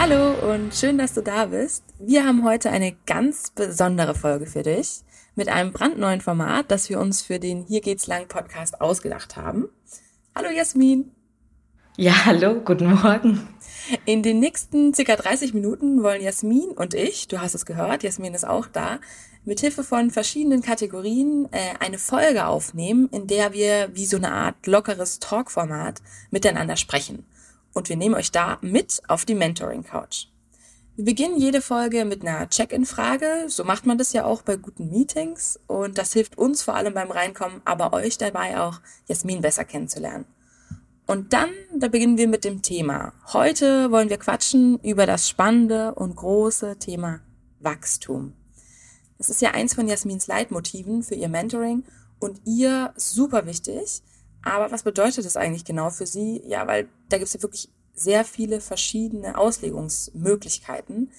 Hallo und schön, dass du da bist. Wir haben heute eine ganz besondere Folge für dich mit einem brandneuen Format, das wir uns für den Hier geht's lang Podcast ausgedacht haben. Hallo Jasmin. Ja, hallo, guten Morgen. In den nächsten circa 30 Minuten wollen Jasmin und ich, du hast es gehört, Jasmin ist auch da, mit Hilfe von verschiedenen Kategorien äh, eine Folge aufnehmen, in der wir wie so eine Art lockeres Talkformat miteinander sprechen. Und wir nehmen euch da mit auf die Mentoring Couch. Wir beginnen jede Folge mit einer Check-in-Frage. So macht man das ja auch bei guten Meetings. Und das hilft uns vor allem beim Reinkommen, aber euch dabei auch, Jasmin besser kennenzulernen. Und dann, da beginnen wir mit dem Thema. Heute wollen wir quatschen über das spannende und große Thema Wachstum. Das ist ja eins von Jasmins Leitmotiven für ihr Mentoring und ihr super wichtig. Aber was bedeutet das eigentlich genau für sie? Ja, weil da gibt es ja wirklich sehr viele verschiedene Auslegungsmöglichkeiten,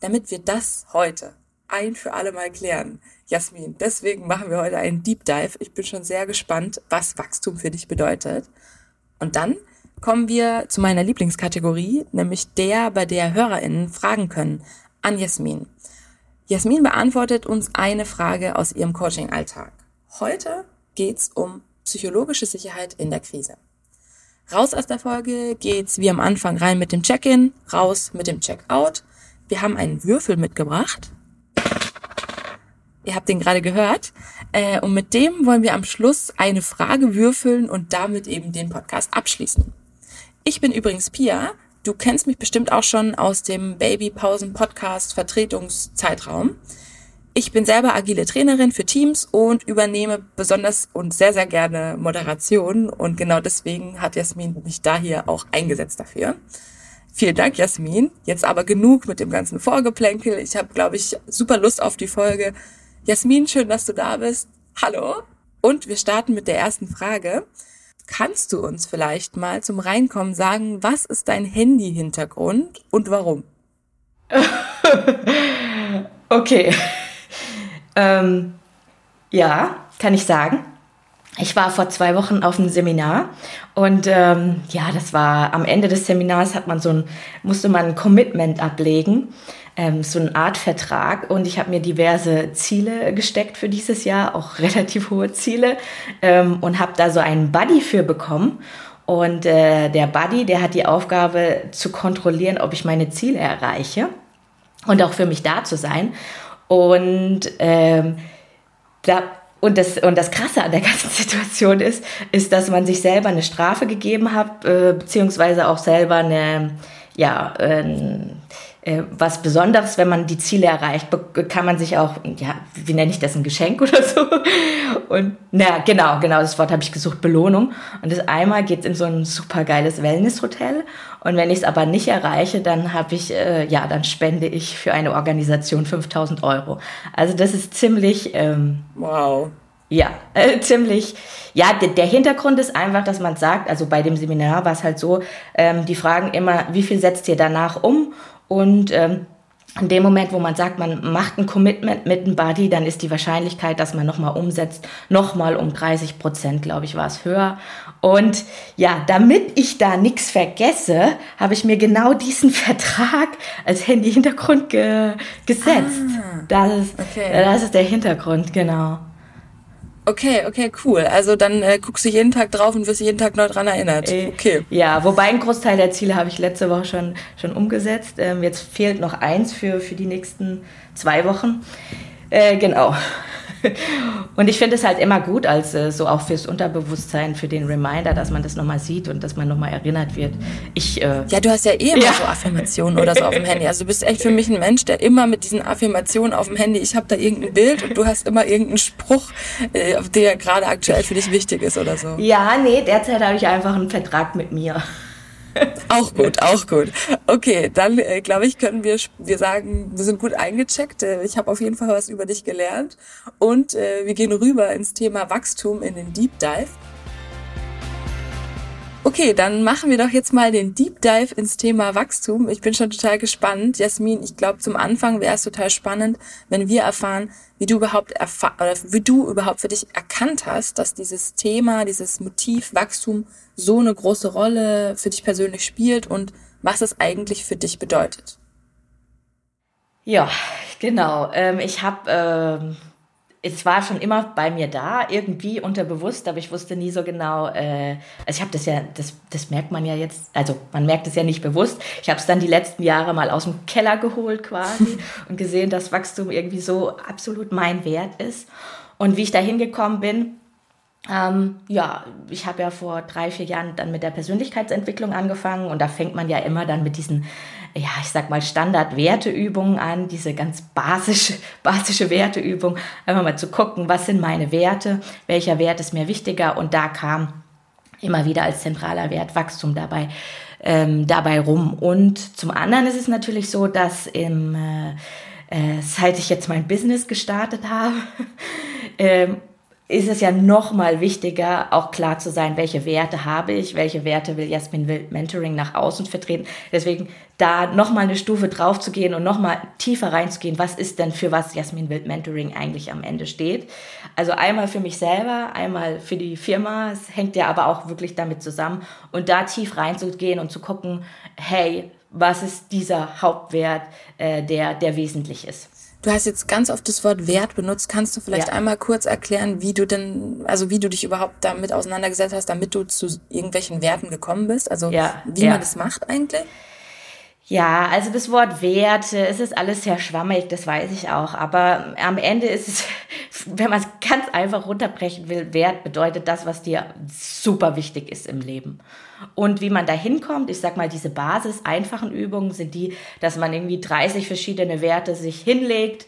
damit wir das heute ein für alle Mal klären. Jasmin, deswegen machen wir heute einen Deep Dive. Ich bin schon sehr gespannt, was Wachstum für dich bedeutet. Und dann kommen wir zu meiner Lieblingskategorie, nämlich der, bei der HörerInnen fragen können an Jasmin. Jasmin beantwortet uns eine Frage aus ihrem Coaching-Alltag. Heute geht's um psychologische Sicherheit in der Krise. Raus aus der Folge geht's wie am Anfang rein mit dem Check-in, raus mit dem Check-out. Wir haben einen Würfel mitgebracht. Ihr habt den gerade gehört. Äh, und mit dem wollen wir am Schluss eine Frage würfeln und damit eben den Podcast abschließen. Ich bin übrigens Pia. Du kennst mich bestimmt auch schon aus dem Babypausen-Podcast Vertretungszeitraum. Ich bin selber agile Trainerin für Teams und übernehme besonders und sehr, sehr gerne Moderation. Und genau deswegen hat Jasmin mich da hier auch eingesetzt dafür. Vielen Dank, Jasmin. Jetzt aber genug mit dem ganzen Vorgeplänkel. Ich habe, glaube ich, super Lust auf die Folge. Jasmin, schön, dass du da bist. Hallo. Und wir starten mit der ersten Frage. Kannst du uns vielleicht mal zum Reinkommen sagen, was ist dein Handy-Hintergrund und warum? okay. Ähm, ja, kann ich sagen. Ich war vor zwei Wochen auf einem Seminar und ähm, ja, das war am Ende des Seminars hat man so ein, musste man ein Commitment ablegen ähm, so eine Art Vertrag und ich habe mir diverse Ziele gesteckt für dieses Jahr, auch relativ hohe Ziele ähm, und habe da so einen Buddy für bekommen. Und äh, der Buddy, der hat die Aufgabe zu kontrollieren, ob ich meine Ziele erreiche und auch für mich da zu sein. Und ähm, da und das, und das Krasse an der ganzen Situation ist, ist, dass man sich selber eine Strafe gegeben hat, äh, beziehungsweise auch selber eine, ja, äh, was Besonderes, wenn man die Ziele erreicht, kann man sich auch, ja, wie nenne ich das, ein Geschenk oder so? Und na genau, genau, das Wort habe ich gesucht, Belohnung. Und das einmal geht in so ein super geiles Wellnesshotel. Und wenn ich es aber nicht erreiche, dann habe ich, äh, ja, dann spende ich für eine Organisation 5000 Euro. Also das ist ziemlich, ähm, wow. Ja, äh, ziemlich. Ja, der Hintergrund ist einfach, dass man sagt, also bei dem Seminar war es halt so, ähm, die fragen immer, wie viel setzt ihr danach um? Und ähm, in dem Moment, wo man sagt, man macht ein Commitment mit einem Buddy, dann ist die Wahrscheinlichkeit, dass man nochmal umsetzt, nochmal um 30 Prozent, glaube ich, war es höher. Und ja, damit ich da nichts vergesse, habe ich mir genau diesen Vertrag als Handy-Hintergrund ge gesetzt. Ah, das, ist, okay. das ist der Hintergrund, genau. Okay, okay, cool. Also dann äh, guckst du jeden Tag drauf und wirst jeden Tag neu dran erinnert. Äh, okay. Ja, wobei ein Großteil der Ziele habe ich letzte Woche schon, schon umgesetzt. Ähm, jetzt fehlt noch eins für, für die nächsten zwei Wochen. Äh, genau. Und ich finde es halt immer gut, als äh, so auch fürs Unterbewusstsein, für den Reminder, dass man das nochmal sieht und dass man nochmal erinnert wird. Ich, äh, ja, du hast ja eh immer ja. so Affirmationen oder so auf dem Handy. Also du bist echt für mich ein Mensch, der immer mit diesen Affirmationen auf dem Handy, ich habe da irgendein Bild und du hast immer irgendeinen Spruch, äh, der gerade aktuell für dich wichtig ist oder so. Ja, nee, derzeit habe ich einfach einen Vertrag mit mir. Auch gut, auch gut. Okay, dann äh, glaube ich, können wir, wir sagen, wir sind gut eingecheckt. Äh, ich habe auf jeden Fall was über dich gelernt. Und äh, wir gehen rüber ins Thema Wachstum in den Deep Dive. Okay, dann machen wir doch jetzt mal den Deep Dive ins Thema Wachstum. Ich bin schon total gespannt. Jasmin, ich glaube, zum Anfang wäre es total spannend, wenn wir erfahren, wie du überhaupt erfahr oder wie du überhaupt für dich erkannt hast, dass dieses Thema, dieses Motiv Wachstum so eine große Rolle für dich persönlich spielt und was es eigentlich für dich bedeutet. Ja, genau. Ähm, ich habe ähm, es war schon immer bei mir da, irgendwie unterbewusst, aber ich wusste nie so genau, äh, also ich habe das ja, das, das merkt man ja jetzt, also man merkt es ja nicht bewusst. Ich habe es dann die letzten Jahre mal aus dem Keller geholt quasi und gesehen, dass Wachstum irgendwie so absolut mein Wert ist. Und wie ich da hingekommen bin, ähm, ja, ich habe ja vor drei, vier Jahren dann mit der Persönlichkeitsentwicklung angefangen und da fängt man ja immer dann mit diesen, ja, ich sag mal Standard-Werteübungen an, diese ganz basische, basische Werteübung, einfach mal zu gucken, was sind meine Werte, welcher Wert ist mir wichtiger und da kam immer wieder als zentraler Wert Wachstum dabei, ähm, dabei rum. Und zum anderen ist es natürlich so, dass im, äh, äh, seit ich jetzt mein Business gestartet habe, ähm, ist es ja noch mal wichtiger, auch klar zu sein, welche Werte habe ich, welche Werte will Jasmin Wild Mentoring nach außen vertreten. Deswegen da noch mal eine Stufe drauf zu gehen und noch mal tiefer reinzugehen, was ist denn für was Jasmin Wild Mentoring eigentlich am Ende steht. Also einmal für mich selber, einmal für die Firma, es hängt ja aber auch wirklich damit zusammen und da tief reinzugehen und zu gucken, hey, was ist dieser Hauptwert, äh, der, der wesentlich ist. Du hast jetzt ganz oft das Wort Wert benutzt. Kannst du vielleicht ja. einmal kurz erklären, wie du denn, also wie du dich überhaupt damit auseinandergesetzt hast, damit du zu irgendwelchen Werten gekommen bist? Also ja, wie ja. man das macht eigentlich? Ja, also das Wort Werte, es ist alles sehr schwammig, das weiß ich auch. Aber am Ende ist es, wenn man es ganz einfach runterbrechen will, Wert bedeutet das, was dir super wichtig ist im Leben. Und wie man da hinkommt, ich sag mal, diese Basis einfachen Übungen sind die, dass man irgendwie 30 verschiedene Werte sich hinlegt.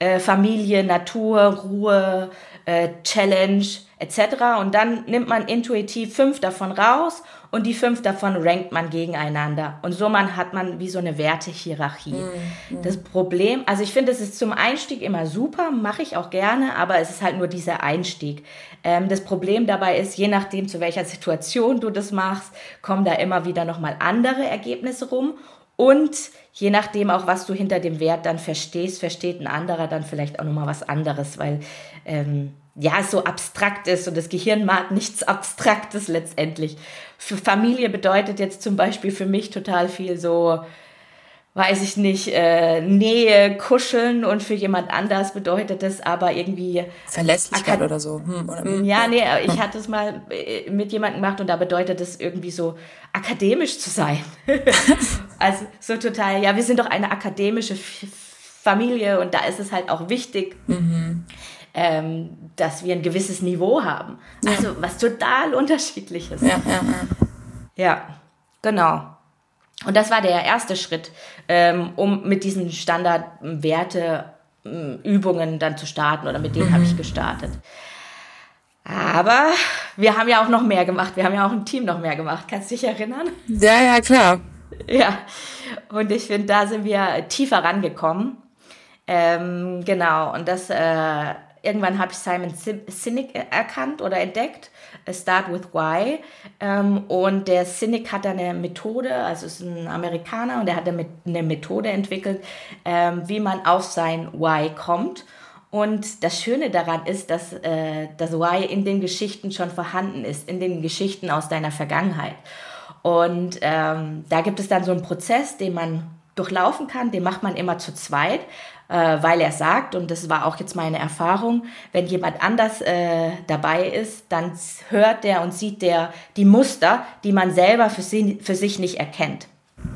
Äh, Familie, Natur, Ruhe, äh, Challenge etc. Und dann nimmt man intuitiv fünf davon raus und die fünf davon rankt man gegeneinander. Und so man hat man wie so eine Wertehierarchie. Mhm. Das Problem, also ich finde, es ist zum Einstieg immer super, mache ich auch gerne, aber es ist halt nur dieser Einstieg. Ähm, das Problem dabei ist, je nachdem, zu welcher Situation du das machst, kommen da immer wieder nochmal andere Ergebnisse rum. Und je nachdem auch, was du hinter dem Wert dann verstehst, versteht ein anderer dann vielleicht auch nochmal was anderes, weil ähm, ja, so abstrakt ist und das Gehirn mag nichts Abstraktes letztendlich. Für Familie bedeutet jetzt zum Beispiel für mich total viel so, weiß ich nicht, äh, Nähe, Kuscheln und für jemand anders bedeutet das aber irgendwie Verlässlichkeit oder so. Hm, oder, hm, ja, nee, ich hm. hatte es mal äh, mit jemandem gemacht und da bedeutet es irgendwie so akademisch zu sein. also so total, ja, wir sind doch eine akademische Familie und da ist es halt auch wichtig. Mhm ähm, dass wir ein gewisses Niveau haben. Ja. Also was total unterschiedliches. Ja, ja, ja. genau. Und das war der erste Schritt, ähm, um mit diesen Standardwerte-Übungen dann zu starten oder mit denen mhm. habe ich gestartet. Aber wir haben ja auch noch mehr gemacht. Wir haben ja auch im Team noch mehr gemacht. Kannst du dich erinnern? Ja, ja, klar. Ja, und ich finde, da sind wir tiefer rangekommen. Ähm, genau, und das äh, irgendwann habe ich Simon Sinek erkannt oder entdeckt, Start with Why. Ähm, und der Sinek hat eine Methode, also ist ein Amerikaner und er hat eine Methode entwickelt, ähm, wie man auf sein Why kommt. Und das Schöne daran ist, dass äh, das Why in den Geschichten schon vorhanden ist, in den Geschichten aus deiner Vergangenheit. Und ähm, da gibt es dann so einen Prozess, den man durchlaufen kann, den macht man immer zu zweit, äh, weil er sagt, und das war auch jetzt meine Erfahrung, wenn jemand anders äh, dabei ist, dann hört der und sieht der die Muster, die man selber für, sie, für sich nicht erkennt.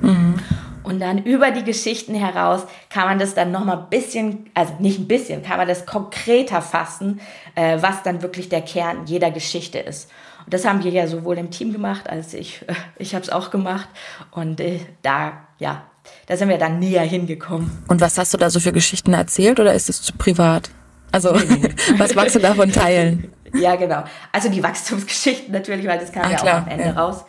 Mhm. Und dann über die Geschichten heraus kann man das dann nochmal ein bisschen, also nicht ein bisschen, kann man das konkreter fassen, äh, was dann wirklich der Kern jeder Geschichte ist. Und das haben wir ja sowohl im Team gemacht, als ich, ich habe es auch gemacht. Und äh, da, ja, da sind wir dann näher hingekommen. Und was hast du da so für Geschichten erzählt oder ist es zu privat? Also, was magst du davon teilen? Ja, genau. Also die Wachstumsgeschichten natürlich, weil das kam ah, ja klar, auch am Ende ja. raus.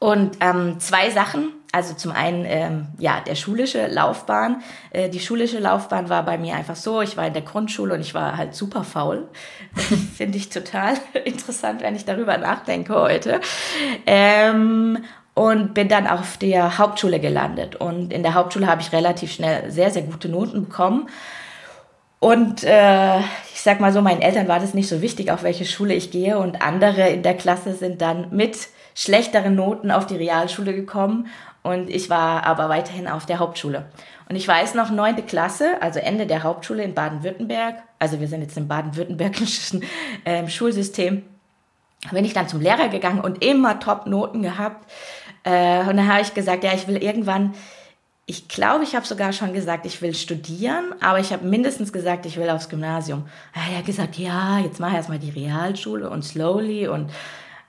Und ähm, zwei Sachen. Also zum einen, ähm, ja, der schulische Laufbahn. Äh, die schulische Laufbahn war bei mir einfach so, ich war in der Grundschule und ich war halt super faul. Finde ich total interessant, wenn ich darüber nachdenke heute. Ähm, und bin dann auf der Hauptschule gelandet. Und in der Hauptschule habe ich relativ schnell sehr, sehr gute Noten bekommen. Und äh, ich sag mal so, meinen Eltern war das nicht so wichtig, auf welche Schule ich gehe. Und andere in der Klasse sind dann mit schlechteren Noten auf die Realschule gekommen. Und ich war aber weiterhin auf der Hauptschule. Und ich weiß noch, neunte Klasse, also Ende der Hauptschule in Baden-Württemberg, also wir sind jetzt im baden-württembergischen äh, Schulsystem, bin ich dann zum Lehrer gegangen und immer Top-Noten gehabt. Äh, und dann habe ich gesagt, ja, ich will irgendwann, ich glaube, ich habe sogar schon gesagt, ich will studieren, aber ich habe mindestens gesagt, ich will aufs Gymnasium. Er hat gesagt, ja, jetzt mach erstmal die Realschule und slowly und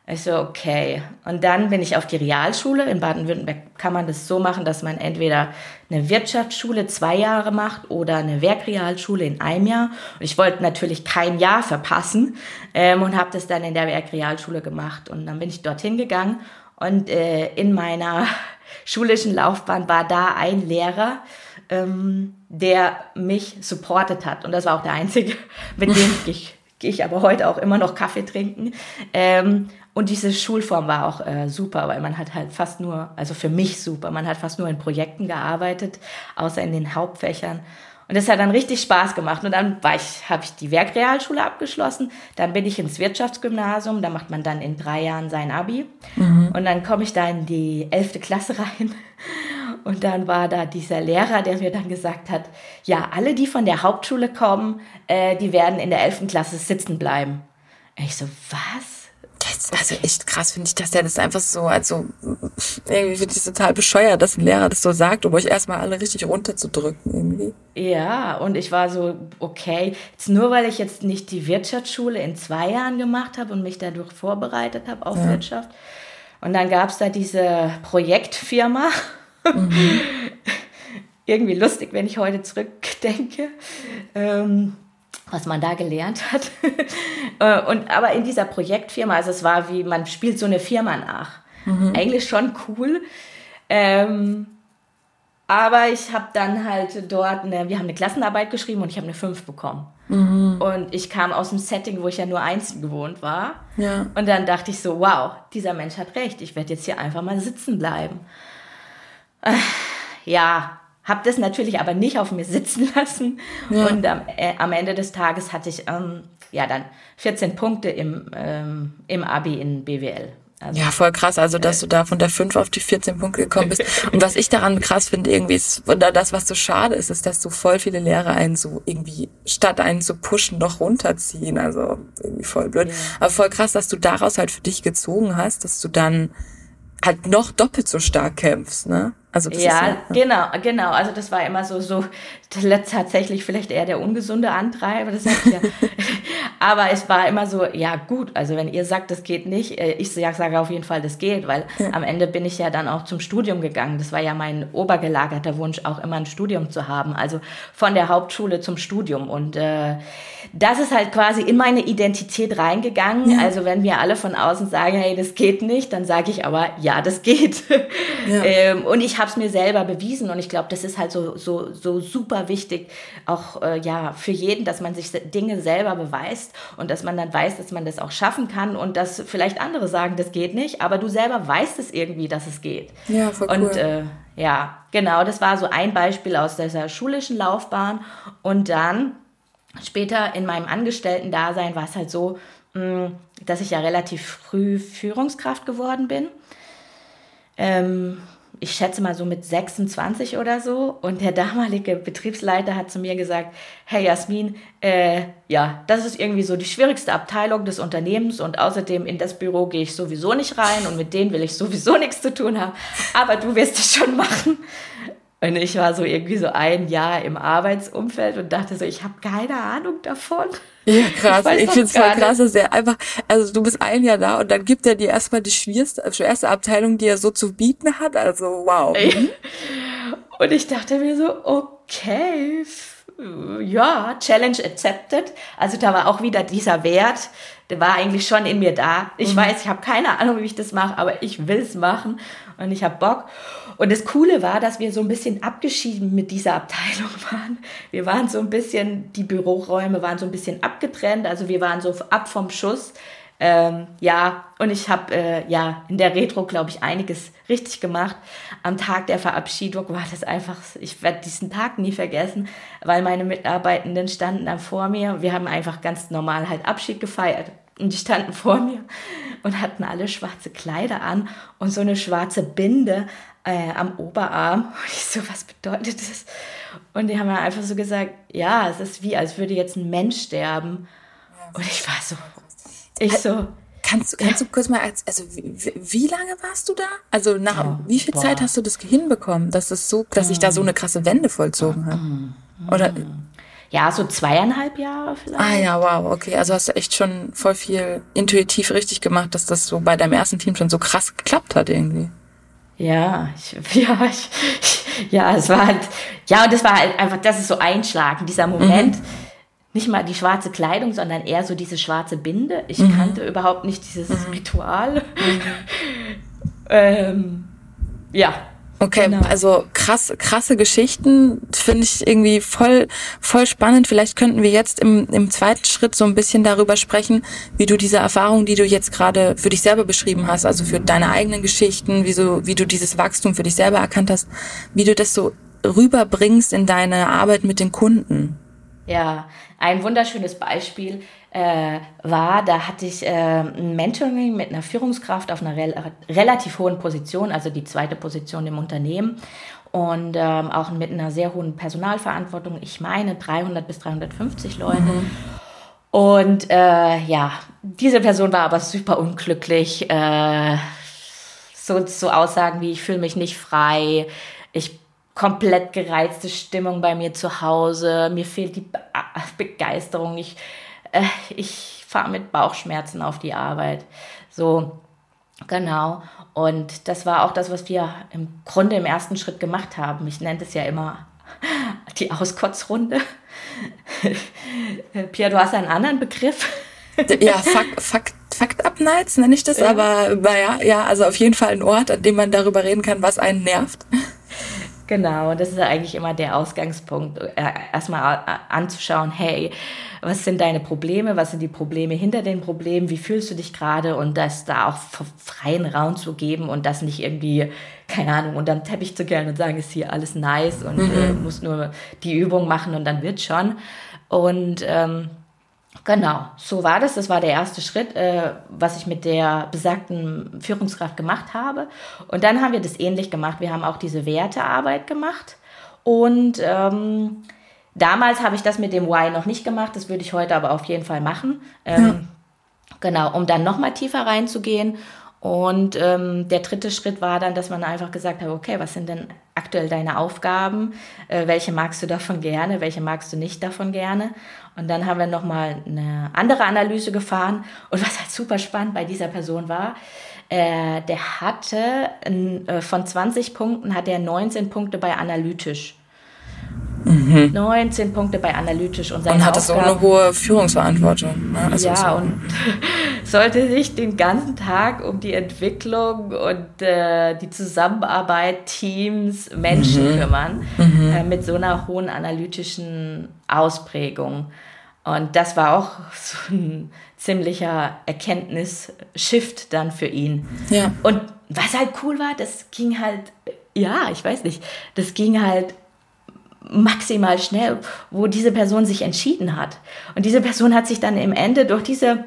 ich so, okay. Und dann bin ich auf die Realschule. In Baden-Württemberg kann man das so machen, dass man entweder eine Wirtschaftsschule zwei Jahre macht oder eine Werkrealschule in einem Jahr. Und ich wollte natürlich kein Jahr verpassen ähm, und habe das dann in der Werkrealschule gemacht. Und dann bin ich dorthin gegangen und äh, in meiner schulischen Laufbahn war da ein Lehrer, ähm, der mich supportet hat. Und das war auch der einzige, mit dem ich gehe ich aber heute auch immer noch Kaffee trinken. Ähm, und diese Schulform war auch äh, super, weil man hat halt fast nur, also für mich super, man hat fast nur in Projekten gearbeitet, außer in den Hauptfächern. Und das hat dann richtig Spaß gemacht. Und dann war ich, habe ich die Werkrealschule abgeschlossen. Dann bin ich ins Wirtschaftsgymnasium. Da macht man dann in drei Jahren sein Abi. Mhm. Und dann komme ich da in die elfte Klasse rein. Und dann war da dieser Lehrer, der mir dann gesagt hat, ja, alle, die von der Hauptschule kommen, äh, die werden in der elften Klasse sitzen bleiben. Und ich so, was? Das, also echt krass finde ich, dass der das einfach so, also irgendwie finde ich es total bescheuert, dass ein Lehrer das so sagt, um euch erstmal alle richtig runterzudrücken irgendwie. Ja, und ich war so, okay, jetzt nur weil ich jetzt nicht die Wirtschaftsschule in zwei Jahren gemacht habe und mich dadurch vorbereitet habe auf ja. Wirtschaft. Und dann gab es da diese Projektfirma. Mhm. irgendwie lustig, wenn ich heute zurückdenke. Ähm, was man da gelernt hat. Äh, und aber in dieser Projektfirma, also es war wie, man spielt so eine Firma nach. Mhm. Eigentlich schon cool. Ähm, aber ich habe dann halt dort, eine, wir haben eine Klassenarbeit geschrieben und ich habe eine 5 bekommen. Mhm. Und ich kam aus dem Setting, wo ich ja nur einzeln gewohnt war. Ja. Und dann dachte ich so, wow, dieser Mensch hat recht, ich werde jetzt hier einfach mal sitzen bleiben. Äh, ja, habe das natürlich aber nicht auf mir sitzen lassen. Ja. Und am, äh, am, Ende des Tages hatte ich ähm, ja dann 14 Punkte im, ähm, im Abi in BWL. Also, ja, voll krass, also dass du da von der 5 auf die 14 Punkte gekommen bist. Und was ich daran krass finde, irgendwie ist, und das, was so schade ist, ist, dass so voll viele Lehrer einen so irgendwie, statt einen zu pushen, noch runterziehen. Also irgendwie voll blöd. Ja. Aber voll krass, dass du daraus halt für dich gezogen hast, dass du dann halt noch doppelt so stark kämpfst, ne? Also das ja, ja, genau, genau. Also das war immer so, so tatsächlich vielleicht eher der ungesunde Antreiber. Das heißt ja, aber es war immer so, ja gut, also wenn ihr sagt, das geht nicht, äh, ich sage auf jeden Fall, das geht, weil ja. am Ende bin ich ja dann auch zum Studium gegangen. Das war ja mein obergelagerter Wunsch, auch immer ein Studium zu haben. Also von der Hauptschule zum Studium. Und äh, das ist halt quasi in meine Identität reingegangen. Ja. Also wenn wir alle von außen sagen, hey, das geht nicht, dann sage ich aber, ja, das geht. Ähm, und ich habe es mir selber bewiesen und ich glaube, das ist halt so, so, so super wichtig, auch äh, ja, für jeden, dass man sich Dinge selber beweist und dass man dann weiß, dass man das auch schaffen kann und dass vielleicht andere sagen, das geht nicht, aber du selber weißt es irgendwie, dass es geht. Ja, voll cool. Und äh, ja, genau, das war so ein Beispiel aus dieser schulischen Laufbahn und dann später in meinem Angestellten-Dasein war es halt so, mm, dass ich ja relativ früh Führungskraft geworden bin. Ähm, ich schätze mal so mit 26 oder so. Und der damalige Betriebsleiter hat zu mir gesagt, hey Jasmin, äh, ja, das ist irgendwie so die schwierigste Abteilung des Unternehmens und außerdem in das Büro gehe ich sowieso nicht rein und mit denen will ich sowieso nichts zu tun haben. Aber du wirst es schon machen. Und ich war so irgendwie so ein Jahr im Arbeitsumfeld und dachte so, ich habe keine Ahnung davon. Ja, krass. Ich, ich finde es voll krass, dass er einfach, also du bist ein Jahr da und dann gibt er dir erstmal die schwierigste, schwerste Abteilung, die er so zu bieten hat. Also wow. Und ich dachte mir so, okay, ja, Challenge accepted. Also da war auch wieder dieser Wert, der war eigentlich schon in mir da. Ich mhm. weiß, ich habe keine Ahnung, wie ich das mache, aber ich will es machen und ich habe Bock. Und das Coole war, dass wir so ein bisschen abgeschieden mit dieser Abteilung waren. Wir waren so ein bisschen, die Büroräume waren so ein bisschen abgetrennt, also wir waren so ab vom Schuss. Ähm, ja, und ich habe äh, ja in der Retro, glaube ich, einiges richtig gemacht. Am Tag der Verabschiedung war das einfach, ich werde diesen Tag nie vergessen, weil meine Mitarbeitenden standen dann vor mir. Wir haben einfach ganz normal halt Abschied gefeiert. Und die standen vor mir und hatten alle schwarze Kleider an und so eine schwarze Binde äh, am Oberarm. Und ich so, was bedeutet das? Und die haben mir einfach so gesagt, ja, es ist wie, als würde jetzt ein Mensch sterben. Und ich war so, ich so. Kannst, kannst du kurz mal, also wie, wie lange warst du da? Also nach ja, wie viel boah. Zeit hast du das hinbekommen, dass es so, dass sich da so eine krasse Wende vollzogen hat? Mhm. Oder? Ja, so zweieinhalb Jahre vielleicht. Ah ja, wow, okay. Also hast du echt schon voll viel intuitiv richtig gemacht, dass das so bei deinem ersten Team schon so krass geklappt hat irgendwie. Ja, ich, ja, ich, ja, es war halt, ja, und das war halt einfach, das ist so einschlagend, dieser Moment. Mhm nicht mal die schwarze Kleidung, sondern eher so diese schwarze Binde. Ich mhm. kannte überhaupt nicht dieses mhm. Ritual. Mhm. ähm, ja. Okay, genau. also krass, krasse Geschichten finde ich irgendwie voll, voll spannend. Vielleicht könnten wir jetzt im, im zweiten Schritt so ein bisschen darüber sprechen, wie du diese Erfahrung, die du jetzt gerade für dich selber beschrieben hast, also für deine eigenen Geschichten, wie, so, wie du dieses Wachstum für dich selber erkannt hast, wie du das so rüberbringst in deine Arbeit mit den Kunden. Ja, ein wunderschönes Beispiel äh, war, da hatte ich äh, ein Mentoring mit einer Führungskraft auf einer rel relativ hohen Position, also die zweite Position im Unternehmen und ähm, auch mit einer sehr hohen Personalverantwortung. Ich meine 300 bis 350 Leute. Mhm. Und äh, ja, diese Person war aber super unglücklich. Äh, so, so Aussagen wie, ich fühle mich nicht frei, ich komplett gereizte Stimmung bei mir zu Hause, mir fehlt die Begeisterung, ich, äh, ich fahre mit Bauchschmerzen auf die Arbeit. So, genau. Und das war auch das, was wir im Grunde im ersten Schritt gemacht haben. Ich nenne es ja immer die Auskotzrunde. Pierre, du hast einen anderen Begriff. ja, Fakt, Fakt, Fakt Up Nights nenne ich das, aber naja, ja, also auf jeden Fall ein Ort, an dem man darüber reden kann, was einen nervt. Genau, das ist eigentlich immer der Ausgangspunkt, äh, erstmal anzuschauen, hey, was sind deine Probleme, was sind die Probleme hinter den Problemen, wie fühlst du dich gerade und das da auch freien Raum zu geben und das nicht irgendwie, keine Ahnung, unterm Teppich zu gehen und sagen, ist hier alles nice und mhm. äh, muss nur die Übung machen und dann wird schon. Und ähm, Genau, so war das. Das war der erste Schritt, äh, was ich mit der besagten Führungskraft gemacht habe. Und dann haben wir das ähnlich gemacht. Wir haben auch diese Wertearbeit gemacht. Und ähm, damals habe ich das mit dem Why noch nicht gemacht. Das würde ich heute aber auf jeden Fall machen. Ähm, ja. Genau, um dann nochmal tiefer reinzugehen. Und ähm, der dritte Schritt war dann, dass man einfach gesagt hat, okay, was sind denn aktuell deine Aufgaben? Äh, welche magst du davon gerne? Welche magst du nicht davon gerne? Und dann haben wir nochmal eine andere Analyse gefahren. Und was halt super spannend bei dieser Person war, äh, der hatte äh, von 20 Punkten hat er 19 Punkte bei analytisch. Mhm. 19 Punkte bei analytisch und seine Und hat das so eine hohe Führungsverantwortung. Ne? Also ja, so. und sollte sich den ganzen Tag um die Entwicklung und äh, die Zusammenarbeit, Teams, Menschen mhm. kümmern, mhm. Äh, mit so einer hohen analytischen Ausprägung. Und das war auch so ein ziemlicher Erkenntnis-Shift dann für ihn. Ja. Und was halt cool war, das ging halt, ja, ich weiß nicht, das ging halt maximal schnell, wo diese Person sich entschieden hat. Und diese Person hat sich dann im Ende durch diese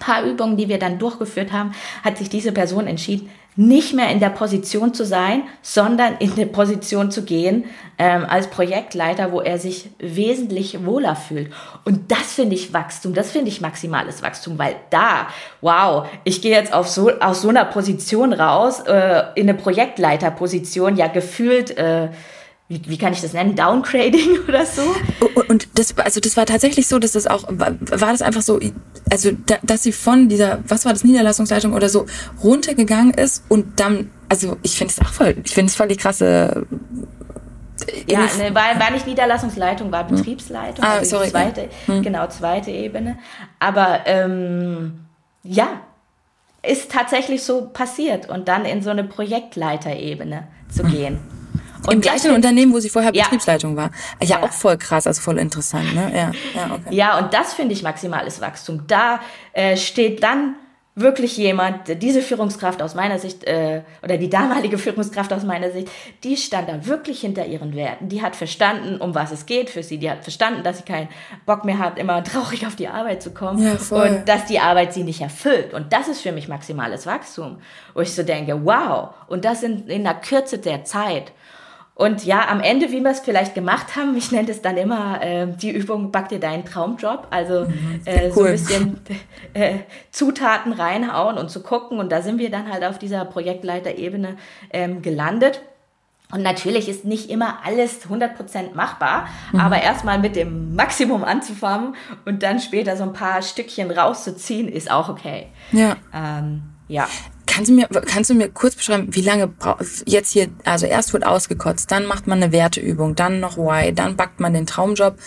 paar Übungen, die wir dann durchgeführt haben, hat sich diese Person entschieden, nicht mehr in der Position zu sein, sondern in eine Position zu gehen ähm, als Projektleiter, wo er sich wesentlich wohler fühlt. Und das finde ich Wachstum, das finde ich maximales Wachstum, weil da, wow, ich gehe jetzt auf so, aus so einer Position raus, äh, in eine Projektleiterposition, ja gefühlt. Äh, wie, wie kann ich das nennen, Downgrading oder so. Und das, also das war tatsächlich so, dass das auch, war das einfach so, also da, dass sie von dieser, was war das, Niederlassungsleitung oder so, runtergegangen ist und dann, also ich finde es auch voll, ich finde es voll die krasse ja, ne, war, war nicht Niederlassungsleitung, war Betriebsleitung. Ah, also sorry. Zweite, hm. Genau, zweite Ebene. Aber ähm, ja, ist tatsächlich so passiert und dann in so eine Projektleiterebene zu hm. gehen. Und Im gleichen Unternehmen, wo sie vorher ja. Betriebsleitung war. Ja, ja, auch voll krass, also voll interessant, ne? Ja, ja, okay. ja und das finde ich maximales Wachstum. Da äh, steht dann wirklich jemand, diese Führungskraft aus meiner Sicht, äh, oder die damalige Führungskraft aus meiner Sicht, die stand da wirklich hinter ihren Werten. Die hat verstanden, um was es geht für sie. Die hat verstanden, dass sie keinen Bock mehr hat, immer traurig auf die Arbeit zu kommen. Ja, voll. Und dass die Arbeit sie nicht erfüllt. Und das ist für mich maximales Wachstum. Wo ich so denke, wow. Und das in, in der Kürze der Zeit. Und ja, am Ende, wie wir es vielleicht gemacht haben, ich nenne es dann immer äh, die Übung, back dir deinen Traumjob. Also mhm, äh, cool. so ein bisschen äh, Zutaten reinhauen und zu gucken. Und da sind wir dann halt auf dieser Projektleiterebene ähm, gelandet. Und natürlich ist nicht immer alles 100% machbar, mhm. aber erstmal mit dem Maximum anzufangen und dann später so ein paar Stückchen rauszuziehen, ist auch okay. Ja. Ähm, ja. Kannst du mir, kannst du mir kurz beschreiben, wie lange jetzt hier, also erst wird ausgekotzt, dann macht man eine Werteübung, dann noch Why, dann backt man den Traumjob.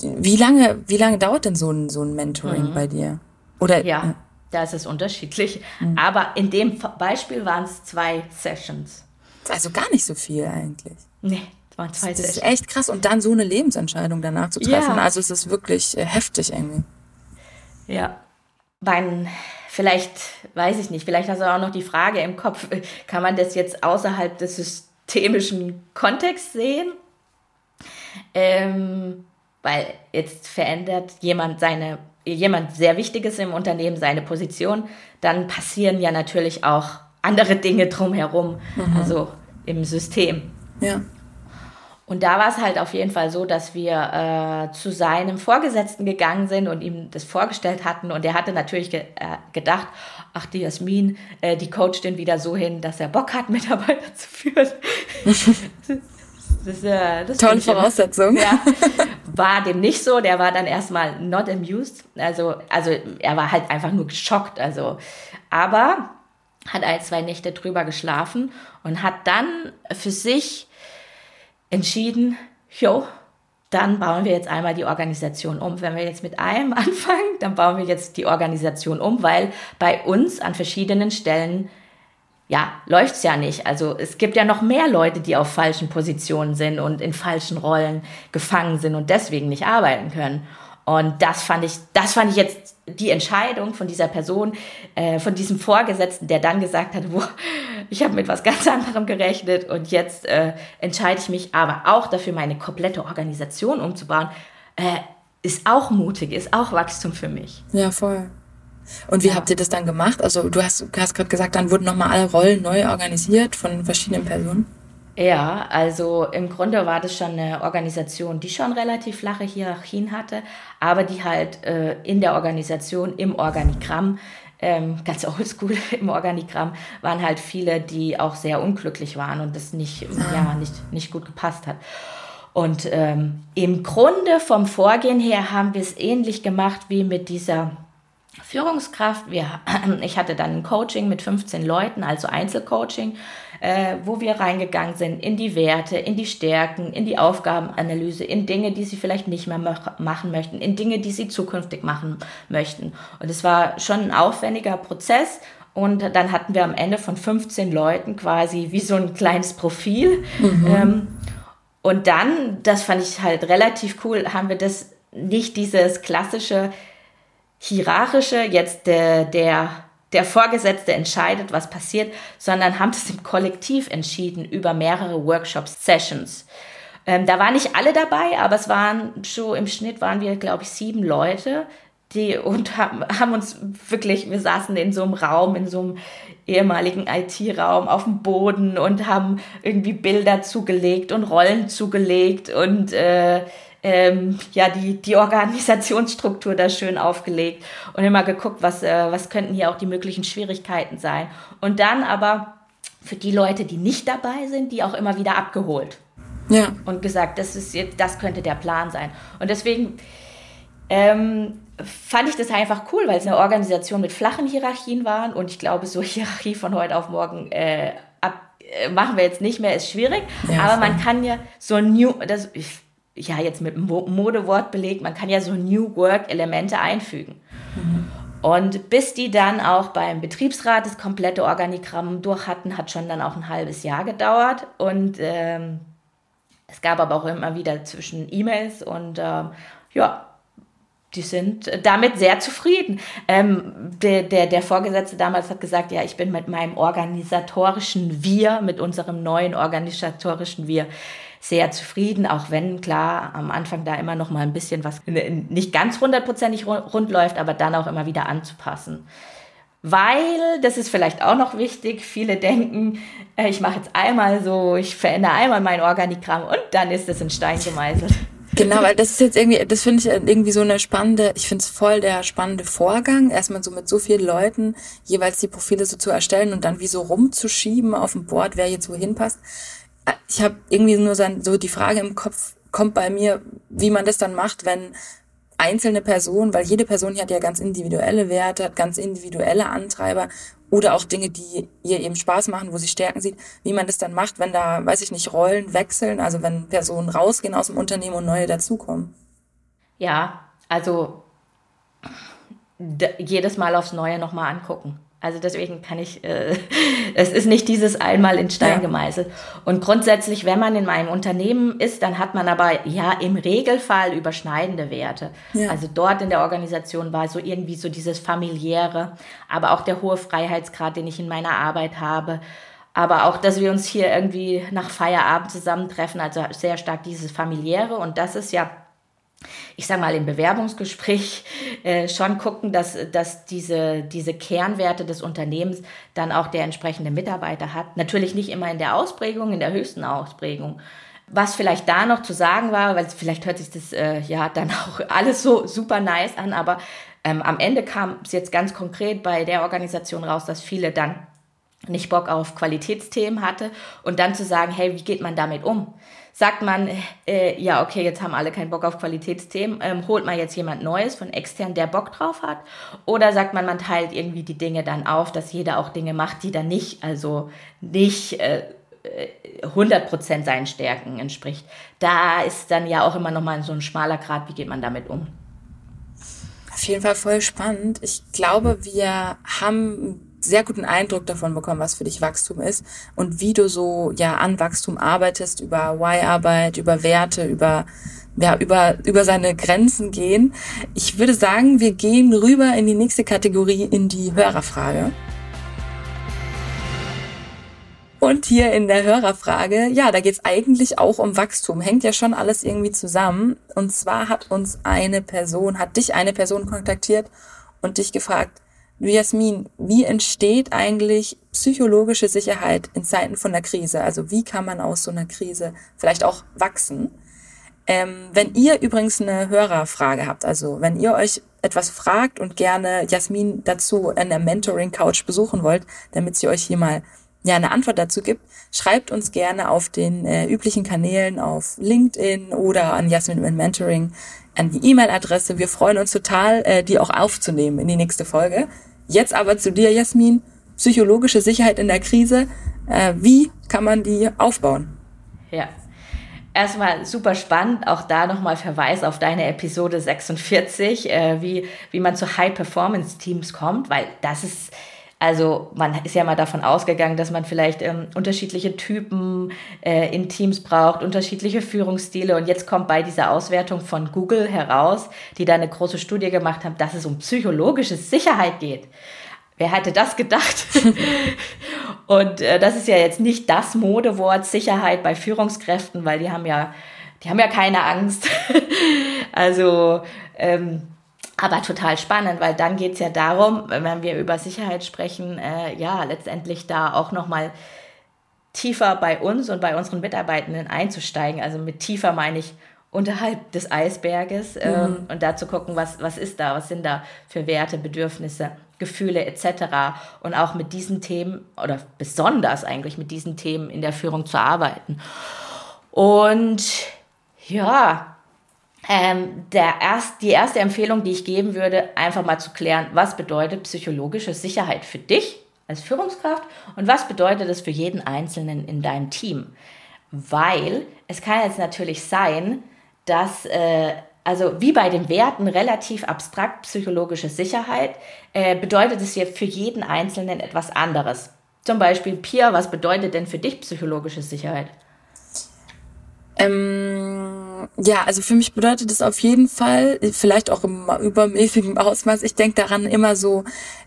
Wie lange, wie lange dauert denn so ein, so ein Mentoring mhm. bei dir? Oder? Ja, da ist es unterschiedlich. Mhm. Aber in dem Beispiel waren es zwei Sessions. Also gar nicht so viel eigentlich. Nee, waren zwei das Sessions. Das ist echt krass. Und dann so eine Lebensentscheidung danach zu treffen. Ja. Also es ist wirklich äh, heftig irgendwie. Ja. Mein Vielleicht, weiß ich nicht, vielleicht hast du auch noch die Frage im Kopf, kann man das jetzt außerhalb des systemischen Kontexts sehen? Ähm, weil jetzt verändert jemand seine, jemand sehr Wichtiges im Unternehmen seine Position, dann passieren ja natürlich auch andere Dinge drumherum, mhm. also im System. Ja. Und da war es halt auf jeden Fall so, dass wir äh, zu seinem Vorgesetzten gegangen sind und ihm das vorgestellt hatten. Und er hatte natürlich ge äh, gedacht, ach, die Jasmin, äh, die coacht den wieder so hin, dass er Bock hat, Mitarbeiter zu führen. das, äh, das Tolle Voraussetzung. Ja, war dem nicht so. Der war dann erstmal not amused. Also, also er war halt einfach nur geschockt. Also, aber hat ein, zwei Nächte drüber geschlafen und hat dann für sich entschieden, jo, dann bauen wir jetzt einmal die Organisation um. Wenn wir jetzt mit einem anfangen, dann bauen wir jetzt die Organisation um, weil bei uns an verschiedenen Stellen ja, läuft's ja nicht. Also es gibt ja noch mehr Leute, die auf falschen Positionen sind und in falschen Rollen gefangen sind und deswegen nicht arbeiten können. Und das fand ich, das fand ich jetzt die Entscheidung von dieser Person, äh, von diesem Vorgesetzten, der dann gesagt hat, wo, ich habe mit was ganz anderem gerechnet und jetzt äh, entscheide ich mich aber auch dafür, meine komplette Organisation umzubauen, äh, ist auch mutig, ist auch Wachstum für mich. Ja, voll. Und wie ja. habt ihr das dann gemacht? Also du hast, hast gerade gesagt, dann wurden nochmal alle Rollen neu organisiert von verschiedenen Personen. Ja, also im Grunde war das schon eine Organisation, die schon relativ flache Hierarchien hatte, aber die halt äh, in der Organisation, im Organigramm, ähm, ganz oldschool im Organigramm, waren halt viele, die auch sehr unglücklich waren und das nicht, ah. ja, nicht, nicht gut gepasst hat. Und ähm, im Grunde vom Vorgehen her haben wir es ähnlich gemacht wie mit dieser Führungskraft. Wir, ich hatte dann ein Coaching mit 15 Leuten, also Einzelcoaching äh, wo wir reingegangen sind in die Werte, in die Stärken, in die Aufgabenanalyse, in Dinge, die sie vielleicht nicht mehr machen möchten, in Dinge, die sie zukünftig machen möchten. Und es war schon ein aufwendiger Prozess. Und dann hatten wir am Ende von 15 Leuten quasi wie so ein kleines Profil. Mhm. Ähm, und dann, das fand ich halt relativ cool, haben wir das nicht dieses klassische hierarchische, jetzt der, der der Vorgesetzte entscheidet, was passiert, sondern haben es im Kollektiv entschieden über mehrere Workshop-Sessions. Ähm, da waren nicht alle dabei, aber es waren schon im Schnitt waren wir, glaube ich, sieben Leute, die und haben, haben uns wirklich, wir saßen in so einem Raum, in so einem ehemaligen IT-Raum auf dem Boden und haben irgendwie Bilder zugelegt und Rollen zugelegt und äh, ähm, ja die, die Organisationsstruktur da schön aufgelegt und immer geguckt, was, äh, was könnten hier auch die möglichen Schwierigkeiten sein. Und dann aber für die Leute, die nicht dabei sind, die auch immer wieder abgeholt. Ja. Und gesagt, das, ist, das könnte der Plan sein. Und deswegen ähm, fand ich das einfach cool, weil es eine Organisation mit flachen Hierarchien waren und ich glaube, so Hierarchie von heute auf morgen äh, ab, äh, machen wir jetzt nicht mehr, ist schwierig. Ja, aber man kann ja so New, das, ja, jetzt mit Modewort belegt, man kann ja so New Work-Elemente einfügen. Und bis die dann auch beim Betriebsrat das komplette Organigramm durch hatten, hat schon dann auch ein halbes Jahr gedauert. Und ähm, es gab aber auch immer wieder zwischen E-Mails und ähm, ja, die sind damit sehr zufrieden. Ähm, der, der, der Vorgesetzte damals hat gesagt, ja, ich bin mit meinem organisatorischen Wir, mit unserem neuen organisatorischen Wir sehr zufrieden, auch wenn klar am Anfang da immer noch mal ein bisschen was nicht ganz hundertprozentig rund läuft, aber dann auch immer wieder anzupassen. Weil, das ist vielleicht auch noch wichtig, viele denken, äh, ich mache jetzt einmal so, ich verändere einmal mein Organigramm und dann ist es in Stein gemeißelt. Genau, weil das ist jetzt irgendwie, das finde ich irgendwie so eine spannende, ich finde es voll der spannende Vorgang, erstmal so mit so vielen Leuten jeweils die Profile so zu erstellen und dann wie so rumzuschieben auf dem Board, wer jetzt wohin passt. Ich habe irgendwie nur so die Frage im Kopf, kommt bei mir, wie man das dann macht, wenn einzelne Personen, weil jede Person hat ja ganz individuelle Werte, hat ganz individuelle Antreiber oder auch Dinge, die ihr eben Spaß machen, wo sie Stärken sieht, wie man das dann macht, wenn da, weiß ich nicht, Rollen wechseln, also wenn Personen rausgehen aus dem Unternehmen und neue dazukommen. Ja, also jedes Mal aufs Neue nochmal angucken. Also deswegen kann ich, äh, es ist nicht dieses einmal in Stein ja. gemeißelt. Und grundsätzlich, wenn man in meinem Unternehmen ist, dann hat man aber ja im Regelfall überschneidende Werte. Ja. Also dort in der Organisation war so irgendwie so dieses familiäre, aber auch der hohe Freiheitsgrad, den ich in meiner Arbeit habe. Aber auch, dass wir uns hier irgendwie nach Feierabend zusammentreffen, also sehr stark dieses familiäre. Und das ist ja ich sage mal, im Bewerbungsgespräch äh, schon gucken, dass, dass diese, diese Kernwerte des Unternehmens dann auch der entsprechende Mitarbeiter hat. Natürlich nicht immer in der Ausprägung, in der höchsten Ausprägung. Was vielleicht da noch zu sagen war, weil vielleicht hört sich das äh, ja dann auch alles so super nice an, aber ähm, am Ende kam es jetzt ganz konkret bei der Organisation raus, dass viele dann nicht Bock auf Qualitätsthemen hatte und dann zu sagen, hey, wie geht man damit um? Sagt man, äh, ja, okay, jetzt haben alle keinen Bock auf Qualitätsthemen, ähm, holt man jetzt jemand Neues von extern, der Bock drauf hat? Oder sagt man, man teilt irgendwie die Dinge dann auf, dass jeder auch Dinge macht, die dann nicht, also nicht äh, 100% äh, seinen Stärken entspricht. Da ist dann ja auch immer noch mal so ein schmaler Grad, wie geht man damit um? Auf jeden Fall voll spannend. Ich glaube, wir haben sehr guten Eindruck davon bekommen, was für dich Wachstum ist und wie du so ja an Wachstum arbeitest, über Why-Arbeit, über Werte, über ja, über, über seine Grenzen gehen. Ich würde sagen, wir gehen rüber in die nächste Kategorie, in die Hörerfrage. Und hier in der Hörerfrage, ja, da geht's eigentlich auch um Wachstum. Hängt ja schon alles irgendwie zusammen. Und zwar hat uns eine Person, hat dich eine Person kontaktiert und dich gefragt, Jasmin, wie entsteht eigentlich psychologische Sicherheit in Zeiten von einer Krise? Also wie kann man aus so einer Krise vielleicht auch wachsen? Ähm, wenn ihr übrigens eine Hörerfrage habt, also wenn ihr euch etwas fragt und gerne Jasmin dazu in der Mentoring-Couch besuchen wollt, damit sie euch hier mal ja eine Antwort dazu gibt, schreibt uns gerne auf den äh, üblichen Kanälen auf LinkedIn oder an Jasmin Mentoring an die E-Mail-Adresse. Wir freuen uns total, äh, die auch aufzunehmen in die nächste Folge. Jetzt aber zu dir, Jasmin. Psychologische Sicherheit in der Krise. Äh, wie kann man die aufbauen? Ja. Erstmal super spannend, auch da nochmal Verweis auf deine Episode 46, äh, wie, wie man zu High-Performance-Teams kommt, weil das ist, also man ist ja mal davon ausgegangen, dass man vielleicht ähm, unterschiedliche Typen äh, in Teams braucht, unterschiedliche Führungsstile. Und jetzt kommt bei dieser Auswertung von Google heraus, die da eine große Studie gemacht haben, dass es um psychologische Sicherheit geht. Wer hätte das gedacht? und äh, das ist ja jetzt nicht das Modewort Sicherheit bei Führungskräften, weil die haben ja, die haben ja keine Angst. also ähm, aber total spannend, weil dann geht es ja darum, wenn wir über Sicherheit sprechen, äh, ja, letztendlich da auch nochmal tiefer bei uns und bei unseren Mitarbeitenden einzusteigen. Also mit tiefer meine ich unterhalb des Eisberges äh, mhm. und da zu gucken, was, was ist da, was sind da für Werte, Bedürfnisse, Gefühle etc. Und auch mit diesen Themen oder besonders eigentlich mit diesen Themen in der Führung zu arbeiten. Und ja, ähm, der erst, die erste Empfehlung, die ich geben würde, einfach mal zu klären, was bedeutet psychologische Sicherheit für dich? als Führungskraft und was bedeutet es für jeden Einzelnen in deinem Team? Weil es kann jetzt natürlich sein, dass, äh, also wie bei den Werten relativ abstrakt psychologische Sicherheit, äh, bedeutet es hier für jeden Einzelnen etwas anderes. Zum Beispiel, Pia, was bedeutet denn für dich psychologische Sicherheit? Ähm, ja, also für mich bedeutet es auf jeden Fall, vielleicht auch im übermäßigen Ausmaß, ich denke daran immer so,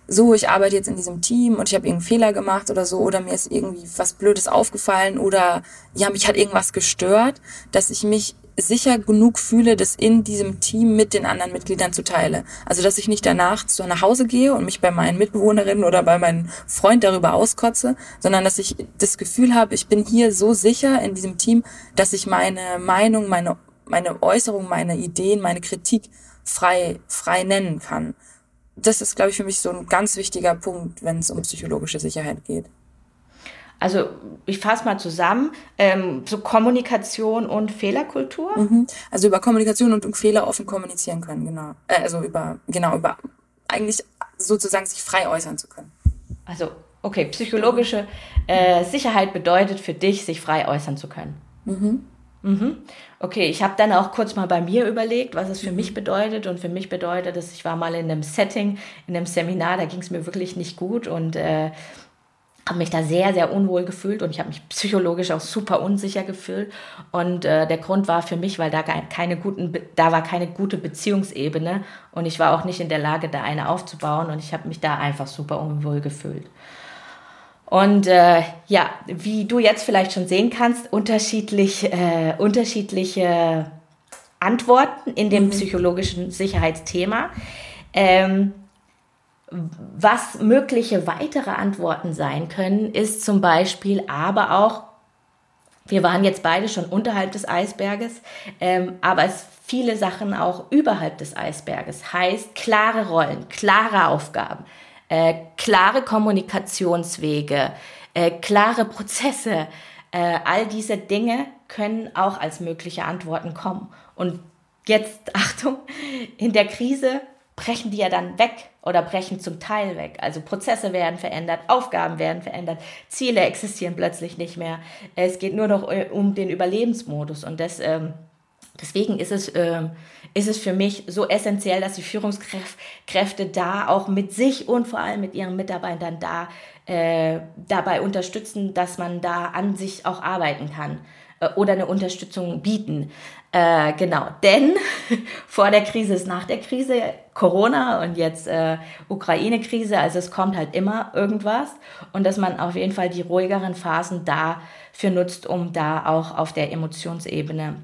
so, ich arbeite jetzt in diesem Team und ich habe irgendeinen Fehler gemacht oder so, oder mir ist irgendwie was Blödes aufgefallen oder ja, mich hat irgendwas gestört, dass ich mich sicher genug fühle, das in diesem Team mit den anderen Mitgliedern zu teile. Also dass ich nicht danach zu nach Hause gehe und mich bei meinen Mitbewohnerinnen oder bei meinem Freund darüber auskotze, sondern dass ich das Gefühl habe, ich bin hier so sicher in diesem Team, dass ich meine Meinung, meine, meine Äußerung, meine Ideen, meine Kritik frei, frei nennen kann. Das ist, glaube ich, für mich so ein ganz wichtiger Punkt, wenn es um psychologische Sicherheit geht. Also ich fasse mal zusammen, ähm, so Kommunikation und Fehlerkultur. Mhm. Also über Kommunikation und Fehler offen kommunizieren können, genau. Äh, also über, genau, über eigentlich sozusagen sich frei äußern zu können. Also, okay, psychologische äh, Sicherheit bedeutet für dich, sich frei äußern zu können. Mhm. Mhm. Okay, ich habe dann auch kurz mal bei mir überlegt, was es für mich bedeutet. Und für mich bedeutet es, ich war mal in einem Setting, in einem Seminar, da ging es mir wirklich nicht gut und äh, habe mich da sehr, sehr unwohl gefühlt und ich habe mich psychologisch auch super unsicher gefühlt. Und äh, der Grund war für mich, weil da keine guten, da war keine gute Beziehungsebene und ich war auch nicht in der Lage, da eine aufzubauen und ich habe mich da einfach super unwohl gefühlt. Und äh, ja, wie du jetzt vielleicht schon sehen kannst, unterschiedlich, äh, unterschiedliche Antworten in dem mhm. psychologischen Sicherheitsthema. Ähm, was mögliche weitere Antworten sein können, ist zum Beispiel aber auch, wir waren jetzt beide schon unterhalb des Eisberges, ähm, aber es viele Sachen auch überhalb des Eisberges. Heißt klare Rollen, klare Aufgaben, äh, klare Kommunikationswege, äh, klare Prozesse. Äh, all diese Dinge können auch als mögliche Antworten kommen. Und jetzt, Achtung, in der Krise brechen die ja dann weg oder brechen zum Teil weg. Also Prozesse werden verändert, Aufgaben werden verändert, Ziele existieren plötzlich nicht mehr. Es geht nur noch äh, um den Überlebensmodus und das, ähm, deswegen ist es, ähm, ist es für mich so essentiell, dass die Führungskräfte da auch mit sich und vor allem mit ihren Mitarbeitern da äh, dabei unterstützen, dass man da an sich auch arbeiten kann äh, oder eine Unterstützung bieten. Äh, genau, denn vor der Krise ist nach der Krise Corona und jetzt äh, Ukraine-Krise, also es kommt halt immer irgendwas und dass man auf jeden Fall die ruhigeren Phasen dafür nutzt, um da auch auf der Emotionsebene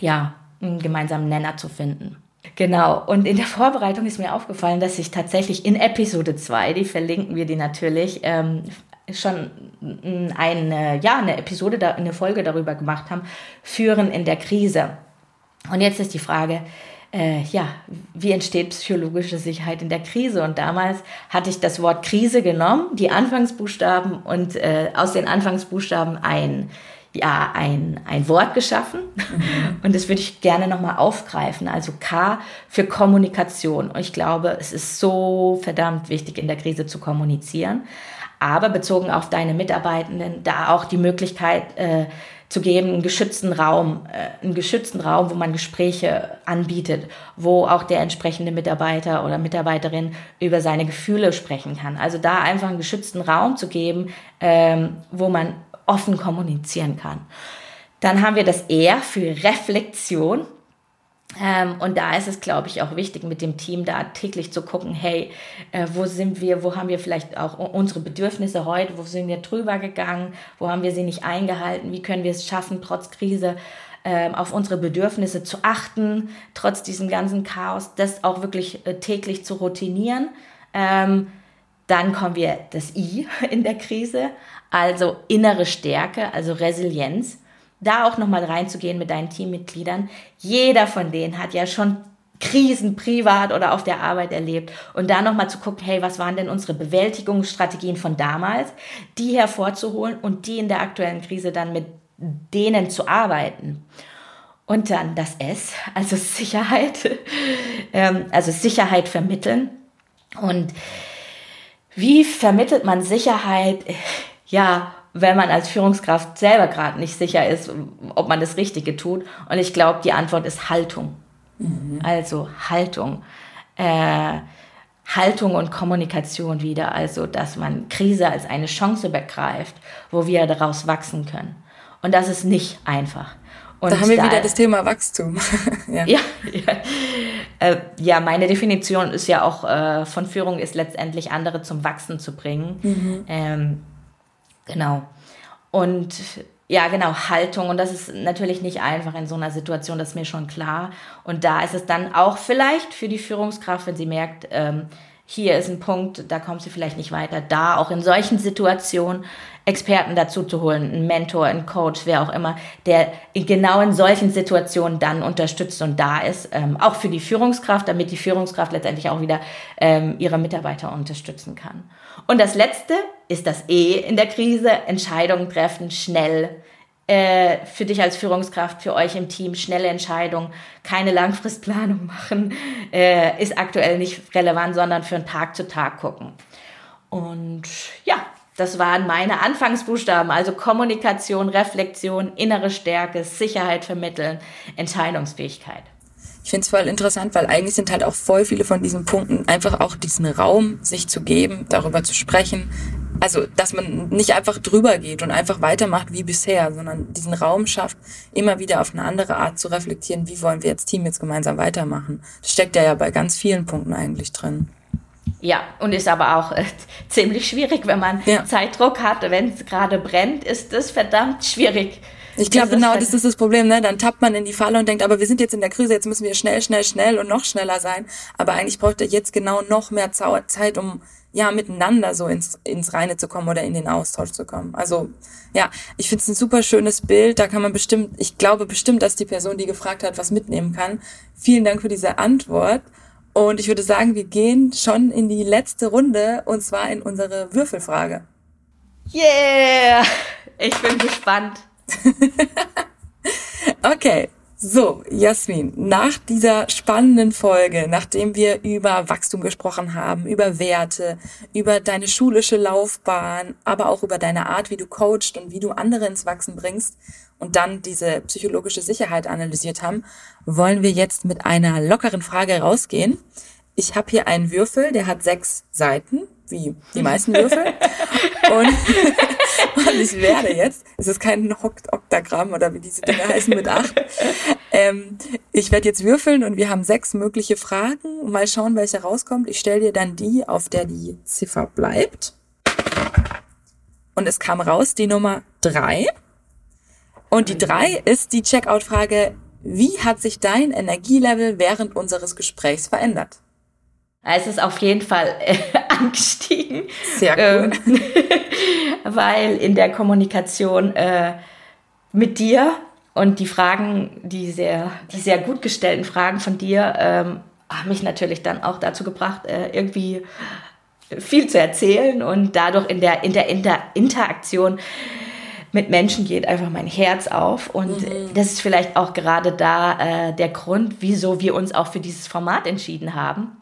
ja einen gemeinsamen Nenner zu finden. Genau, und in der Vorbereitung ist mir aufgefallen, dass ich tatsächlich in Episode 2, die verlinken wir die natürlich, ähm, schon eine, ja, eine Episode, eine Folge darüber gemacht haben, Führen in der Krise. Und jetzt ist die Frage, äh, ja, wie entsteht psychologische Sicherheit in der Krise? Und damals hatte ich das Wort Krise genommen, die Anfangsbuchstaben und äh, aus den Anfangsbuchstaben ein, ja, ein, ein Wort geschaffen. Mhm. Und das würde ich gerne nochmal aufgreifen. Also K für Kommunikation. Und ich glaube, es ist so verdammt wichtig, in der Krise zu kommunizieren aber bezogen auf deine Mitarbeitenden da auch die Möglichkeit äh, zu geben, einen geschützten Raum, äh, einen geschützten Raum, wo man Gespräche anbietet, wo auch der entsprechende Mitarbeiter oder Mitarbeiterin über seine Gefühle sprechen kann. Also da einfach einen geschützten Raum zu geben, ähm, wo man offen kommunizieren kann. Dann haben wir das R für Reflexion. Ähm, und da ist es, glaube ich, auch wichtig, mit dem Team da täglich zu gucken, hey, äh, wo sind wir, wo haben wir vielleicht auch unsere Bedürfnisse heute, wo sind wir drüber gegangen, wo haben wir sie nicht eingehalten, wie können wir es schaffen, trotz Krise äh, auf unsere Bedürfnisse zu achten, trotz diesem ganzen Chaos, das auch wirklich äh, täglich zu routinieren. Ähm, dann kommen wir das I in der Krise, also innere Stärke, also Resilienz da auch nochmal reinzugehen mit deinen Teammitgliedern. Jeder von denen hat ja schon Krisen privat oder auf der Arbeit erlebt und da nochmal zu gucken, hey, was waren denn unsere Bewältigungsstrategien von damals, die hervorzuholen und die in der aktuellen Krise dann mit denen zu arbeiten. Und dann das S, also Sicherheit, ähm, also Sicherheit vermitteln. Und wie vermittelt man Sicherheit? Ja, wenn man als Führungskraft selber gerade nicht sicher ist, ob man das Richtige tut. Und ich glaube, die Antwort ist Haltung. Mhm. Also Haltung. Äh, Haltung und Kommunikation wieder. Also, dass man Krise als eine Chance begreift, wo wir daraus wachsen können. Und das ist nicht einfach. Und da haben wir da, wieder das Thema Wachstum. ja. Ja, ja. Äh, ja, meine Definition ist ja auch äh, von Führung ist letztendlich andere zum Wachsen zu bringen. Mhm. Ähm, genau. Und ja, genau, Haltung. Und das ist natürlich nicht einfach in so einer Situation, das ist mir schon klar. Und da ist es dann auch vielleicht für die Führungskraft, wenn sie merkt, ähm, hier ist ein Punkt, da kommt sie vielleicht nicht weiter, da auch in solchen Situationen Experten dazu zu holen, einen Mentor, einen Coach, wer auch immer, der genau in solchen Situationen dann unterstützt und da ist, ähm, auch für die Führungskraft, damit die Führungskraft letztendlich auch wieder ähm, ihre Mitarbeiter unterstützen kann. Und das Letzte ist das E in der Krise, Entscheidungen treffen, schnell, äh, für dich als Führungskraft, für euch im Team schnelle Entscheidungen, keine Langfristplanung machen, äh, ist aktuell nicht relevant, sondern für einen Tag zu Tag gucken. Und ja, das waren meine Anfangsbuchstaben, also Kommunikation, Reflexion, innere Stärke, Sicherheit vermitteln, Entscheidungsfähigkeit. Ich finde es voll interessant, weil eigentlich sind halt auch voll viele von diesen Punkten einfach auch diesen Raum, sich zu geben, darüber zu sprechen. Also, dass man nicht einfach drüber geht und einfach weitermacht wie bisher, sondern diesen Raum schafft, immer wieder auf eine andere Art zu reflektieren, wie wollen wir als Team jetzt gemeinsam weitermachen. Das steckt ja, ja bei ganz vielen Punkten eigentlich drin. Ja, und ist aber auch äh, ziemlich schwierig, wenn man ja. Zeitdruck hat. Wenn es gerade brennt, ist es verdammt schwierig. Ich glaube, genau, das ist das Problem. Ne? Dann tappt man in die Falle und denkt, aber wir sind jetzt in der Krise, jetzt müssen wir schnell, schnell, schnell und noch schneller sein. Aber eigentlich braucht er jetzt genau noch mehr Zeit, um ja miteinander so ins, ins Reine zu kommen oder in den Austausch zu kommen. Also ja, ich finde es ein super schönes Bild. Da kann man bestimmt, ich glaube bestimmt, dass die Person, die gefragt hat, was mitnehmen kann. Vielen Dank für diese Antwort. Und ich würde sagen, wir gehen schon in die letzte Runde und zwar in unsere Würfelfrage. Yeah! Ich bin gespannt. okay, so, Jasmin, nach dieser spannenden Folge, nachdem wir über Wachstum gesprochen haben, über Werte, über deine schulische Laufbahn, aber auch über deine Art, wie du coachst und wie du andere ins Wachsen bringst und dann diese psychologische Sicherheit analysiert haben, wollen wir jetzt mit einer lockeren Frage rausgehen. Ich habe hier einen Würfel, der hat sechs Seiten, wie die meisten Würfel. und, und ich werde jetzt, es ist kein Oktagramm oder wie diese Dinge heißen mit acht. Ähm, ich werde jetzt würfeln und wir haben sechs mögliche Fragen. Mal schauen, welche rauskommt. Ich stelle dir dann die, auf der die Ziffer bleibt. Und es kam raus die Nummer drei. Und die drei ist die Checkout-Frage, wie hat sich dein Energielevel während unseres Gesprächs verändert? Es ist auf jeden Fall äh, angestiegen. Sehr cool. Ähm, weil in der Kommunikation äh, mit dir und die Fragen, die sehr, die sehr gut gestellten Fragen von dir, ähm, haben mich natürlich dann auch dazu gebracht, äh, irgendwie viel zu erzählen und dadurch in der, in der Inter Interaktion mit Menschen geht einfach mein Herz auf. Und mhm. das ist vielleicht auch gerade da äh, der Grund, wieso wir uns auch für dieses Format entschieden haben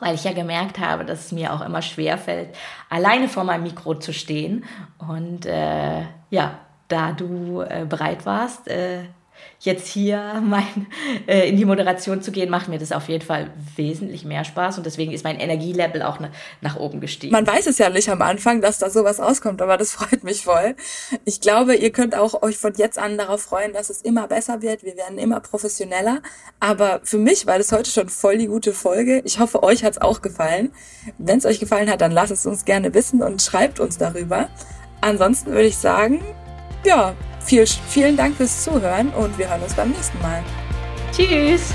weil ich ja gemerkt habe, dass es mir auch immer schwer fällt, alleine vor meinem Mikro zu stehen. Und äh, ja, da du äh, bereit warst, äh, jetzt hier mein, äh, in die Moderation zu gehen, macht mir das auf jeden Fall wesentlich mehr Spaß und deswegen ist mein Energielevel auch ne, nach oben gestiegen. Man weiß es ja nicht am Anfang, dass da sowas rauskommt, aber das freut mich voll. Ich glaube, ihr könnt auch euch von jetzt an darauf freuen, dass es immer besser wird. Wir werden immer professioneller. Aber für mich war das heute schon voll die gute Folge. Ich hoffe, euch hat's auch gefallen. Wenn es euch gefallen hat, dann lasst es uns gerne wissen und schreibt uns darüber. Ansonsten würde ich sagen, ja, viel, vielen Dank fürs Zuhören und wir hören uns beim nächsten Mal. Tschüss!